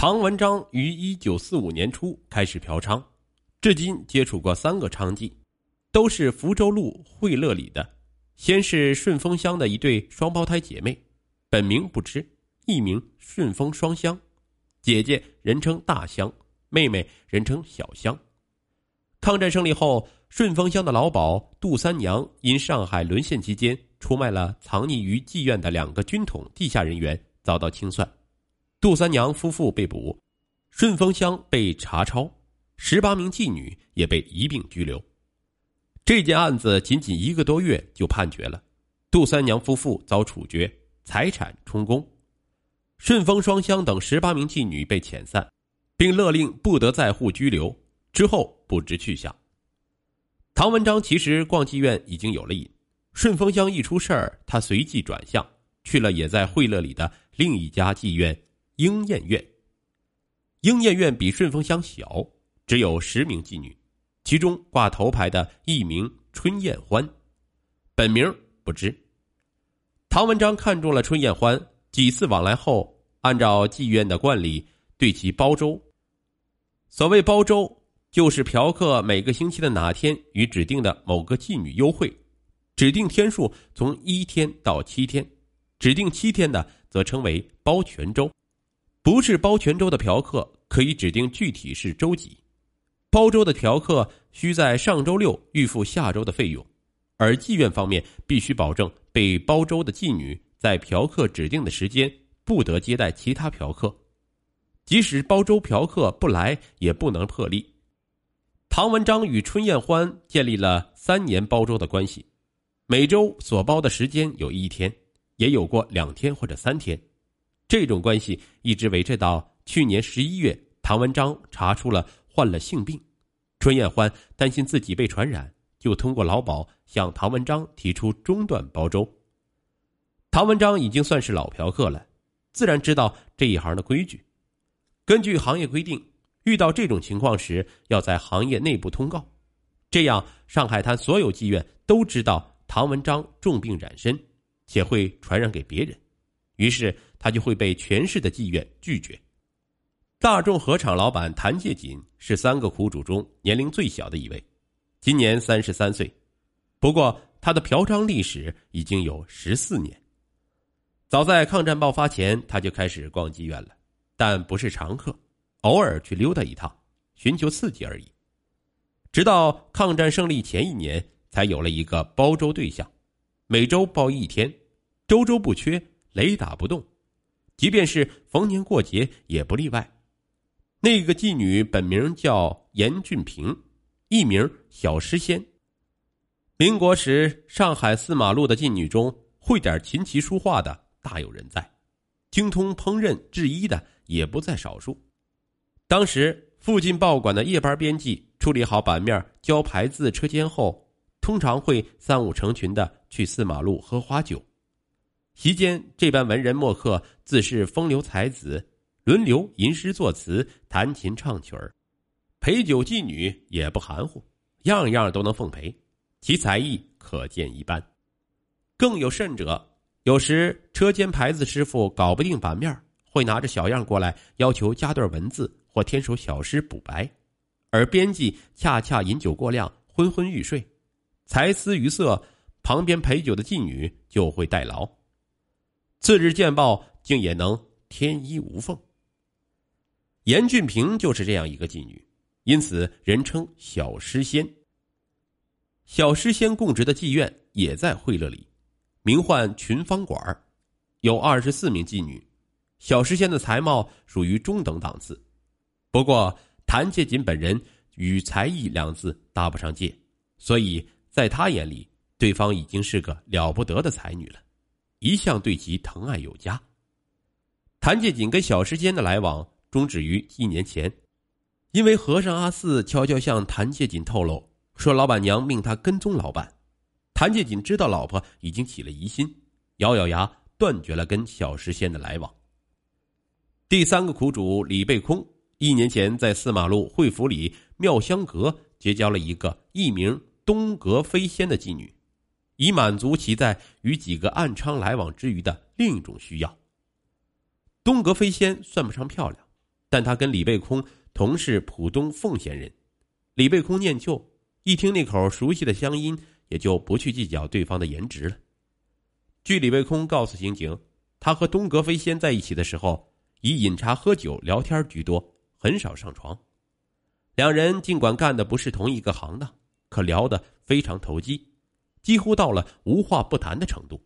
唐文章于一九四五年初开始嫖娼，至今接触过三个娼妓，都是福州路惠乐里的。先是顺丰乡的一对双胞胎姐妹，本名不知，艺名顺丰双香，姐姐人称大香，妹妹人称小香。抗战胜利后，顺丰乡的老鸨杜三娘因上海沦陷期间出卖了藏匿于妓院的两个军统地下人员，遭到清算。杜三娘夫妇被捕，顺丰乡被查抄，十八名妓女也被一并拘留。这件案子仅仅一个多月就判决了，杜三娘夫妇遭处决，财产充公，顺丰双香等十八名妓女被遣散，并勒令不得再户拘留。之后不知去向。唐文章其实逛妓院已经有了瘾，顺丰乡一出事儿，他随即转向去了也在惠乐里的另一家妓院。莺燕院，莺燕院比顺风乡小，只有十名妓女，其中挂头牌的一名春燕欢，本名不知。唐文章看中了春燕欢，几次往来后，按照妓院的惯例对其包周。所谓包周，就是嫖客每个星期的哪天与指定的某个妓女幽会，指定天数从一天到七天，指定七天的则称为包全周。不是包全州的嫖客可以指定具体是周几，包周的嫖客需在上周六预付下周的费用，而妓院方面必须保证被包周的妓女在嫖客指定的时间不得接待其他嫖客，即使包周嫖客不来也不能破例。唐文章与春燕欢建立了三年包周的关系，每周所包的时间有一天，也有过两天或者三天。这种关系一直维持到去年十一月，唐文章查出了患了性病，春燕欢担心自己被传染，就通过老鸨向唐文章提出中断包周。唐文章已经算是老嫖客了，自然知道这一行的规矩。根据行业规定，遇到这种情况时，要在行业内部通告，这样上海滩所有妓院都知道唐文章重病染身，且会传染给别人。于是他就会被全市的妓院拒绝。大众合场老板谭介锦是三个苦主中年龄最小的一位，今年三十三岁。不过他的嫖娼历史已经有十四年。早在抗战爆发前，他就开始逛妓院了，但不是常客，偶尔去溜达一趟，寻求刺激而已。直到抗战胜利前一年，才有了一个包周对象，每周包一天，周周不缺。雷打不动，即便是逢年过节也不例外。那个妓女本名叫严俊平，艺名小诗仙。民国时，上海四马路的妓女中，会点琴棋书画的大有人在，精通烹饪制衣的也不在少数。当时附近报馆的夜班编辑处理好版面、交牌子、车间后，通常会三五成群的去四马路喝花酒。席间，这班文人墨客自是风流才子，轮流吟诗作词、弹琴唱曲儿，陪酒妓女也不含糊，样样都能奉陪，其才艺可见一斑。更有甚者，有时车间牌子师傅搞不定版面，会拿着小样过来，要求加段文字或添首小诗补白，而编辑恰恰饮酒过量，昏昏欲睡，才思于色，旁边陪酒的妓女就会代劳。次日见报，竟也能天衣无缝。严俊平就是这样一个妓女，因此人称小诗仙。小诗仙供职的妓院也在惠乐里，名唤群芳馆有二十四名妓女。小诗仙的才貌属于中等档次，不过谭介锦本人与才艺两字搭不上界，所以在他眼里，对方已经是个了不得的才女了。一向对其疼爱有加。谭介锦跟小诗间的来往终止于一年前，因为和尚阿四悄悄向谭介锦透露说，老板娘命他跟踪老板。谭介锦知道老婆已经起了疑心，咬咬牙断绝了跟小诗仙的来往。第三个苦主李贝空，一年前在四马路惠福里妙香阁结交了一个艺名东阁飞仙的妓女。以满足其在与几个暗娼来往之余的另一种需要。东阁飞仙算不上漂亮，但他跟李贝空同是浦东奉贤人。李贝空念旧，一听那口熟悉的乡音，也就不去计较对方的颜值了。据李贝空告诉刑警，他和东阁飞仙在一起的时候，以饮茶喝酒聊天居多，很少上床。两人尽管干的不是同一个行当，可聊得非常投机，几乎到了无话不谈的程度。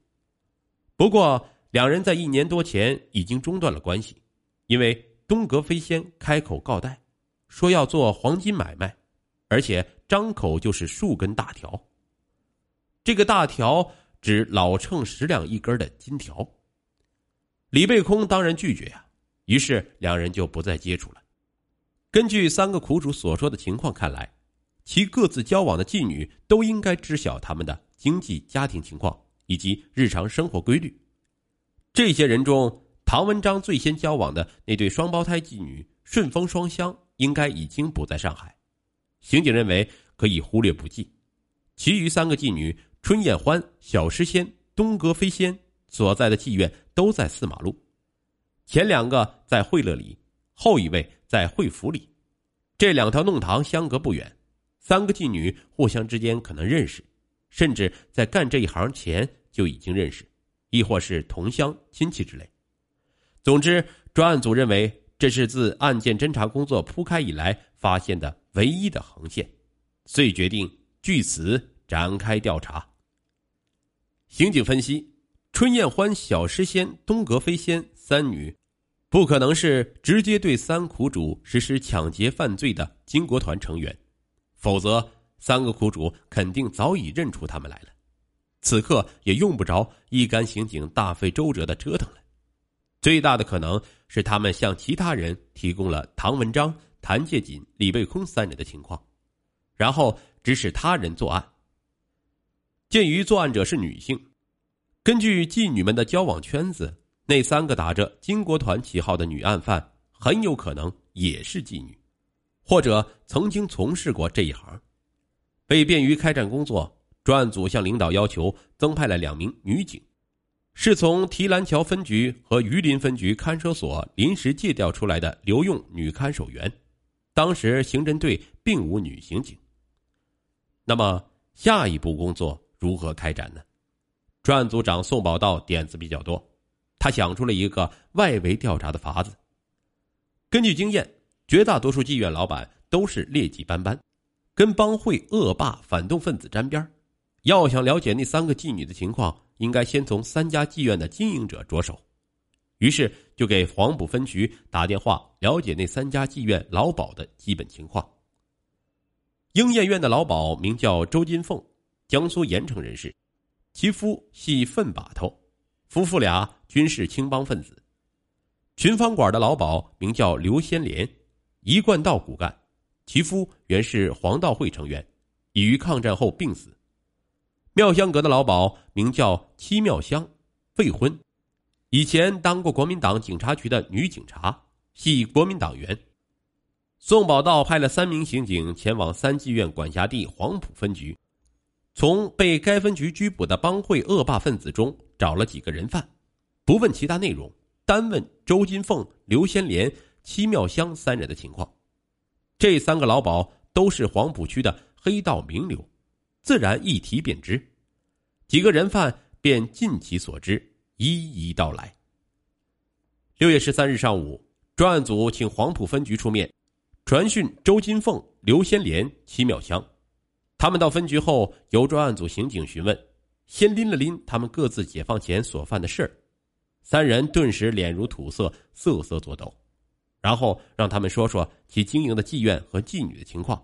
不过，两人在一年多前已经中断了关系，因为东阁飞仙开口告贷，说要做黄金买卖，而且张口就是数根大条。这个大条指老秤十两一根的金条。李贝空当然拒绝呀，于是两人就不再接触了。根据三个苦主所说的情况看来，其各自交往的妓女都应该知晓他们的经济家庭情况以及日常生活规律。这些人中，唐文章最先交往的那对双胞胎妓女顺风双香应该已经不在上海，刑警认为可以忽略不计。其余三个妓女春燕欢、小诗仙、东阁飞仙所在的妓院都在四马路，前两个在惠乐里，后一位。在惠福里，这两条弄堂相隔不远，三个妓女互相之间可能认识，甚至在干这一行前就已经认识，亦或是同乡亲戚之类。总之，专案组认为这是自案件侦查工作铺开以来发现的唯一的横线，遂决定据此展开调查。刑警分析：春燕欢、小诗仙、东阁飞仙三女。不可能是直接对三苦主实施抢劫犯罪的金国团成员，否则三个苦主肯定早已认出他们来了。此刻也用不着一干刑警大费周折的折腾了。最大的可能是他们向其他人提供了唐文章、谭介锦、李贝空三人的情况，然后指使他人作案。鉴于作案者是女性，根据妓女们的交往圈子。那三个打着金国团旗号的女案犯，很有可能也是妓女，或者曾经从事过这一行。为便于开展工作，专案组向领导要求增派了两名女警，是从提篮桥分局和榆林分局看守所临时借调出来的留用女看守员。当时刑侦队并无女刑警。那么下一步工作如何开展呢？专案组长宋宝道点子比较多。他想出了一个外围调查的法子。根据经验，绝大多数妓院老板都是劣迹斑斑，跟帮会恶霸、反动分子沾边要想了解那三个妓女的情况，应该先从三家妓院的经营者着手。于是就给黄埔分局打电话了解那三家妓院老鸨的基本情况。鹰燕院的老鸨名叫周金凤，江苏盐城人士，其夫系粪把头。夫妇俩均是青帮分子。群芳馆的老鸨名叫刘先莲，一贯道骨干，其夫原是黄道会成员，已于抗战后病死。妙香阁的老鸨名叫戚妙香，未婚，以前当过国民党警察局的女警察，系国民党员。宋宝道派了三名刑警前往三妓院管辖地黄埔分局。从被该分局拘捕的帮会恶霸分子中找了几个人犯，不问其他内容，单问周金凤、刘先莲、戚妙香三人的情况。这三个老鸨都是黄埔区的黑道名流，自然一提便知。几个人犯便尽其所知，一一道来。六月十三日上午，专案组请黄埔分局出面，传讯周金凤、刘先莲、齐妙香。他们到分局后，由专案组刑警询问，先拎了拎他们各自解放前所犯的事儿，三人顿时脸如土色，瑟瑟作抖，然后让他们说说其经营的妓院和妓女的情况，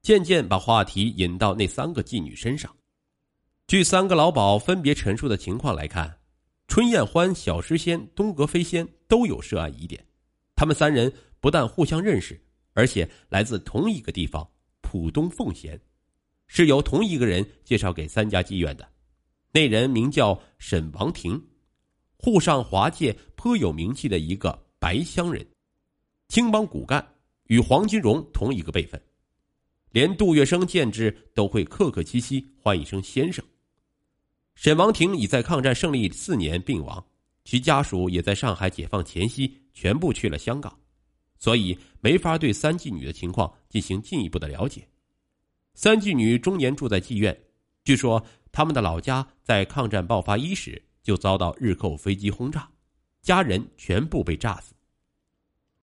渐渐把话题引到那三个妓女身上。据三个老鸨分别陈述的情况来看，春燕欢、小诗仙、东阁飞仙都有涉案疑点，他们三人不但互相认识，而且来自同一个地方——浦东奉贤。是由同一个人介绍给三家妓院的，那人名叫沈王庭，沪上华界颇有名气的一个白乡人，青帮骨干，与黄金荣同一个辈分，连杜月笙见之都会客客气气唤一声先生。沈王庭已在抗战胜利四年病亡，其家属也在上海解放前夕全部去了香港，所以没法对三妓女的情况进行进一步的了解。三妓女终年住在妓院，据说他们的老家在抗战爆发伊始就遭到日寇飞机轰炸，家人全部被炸死。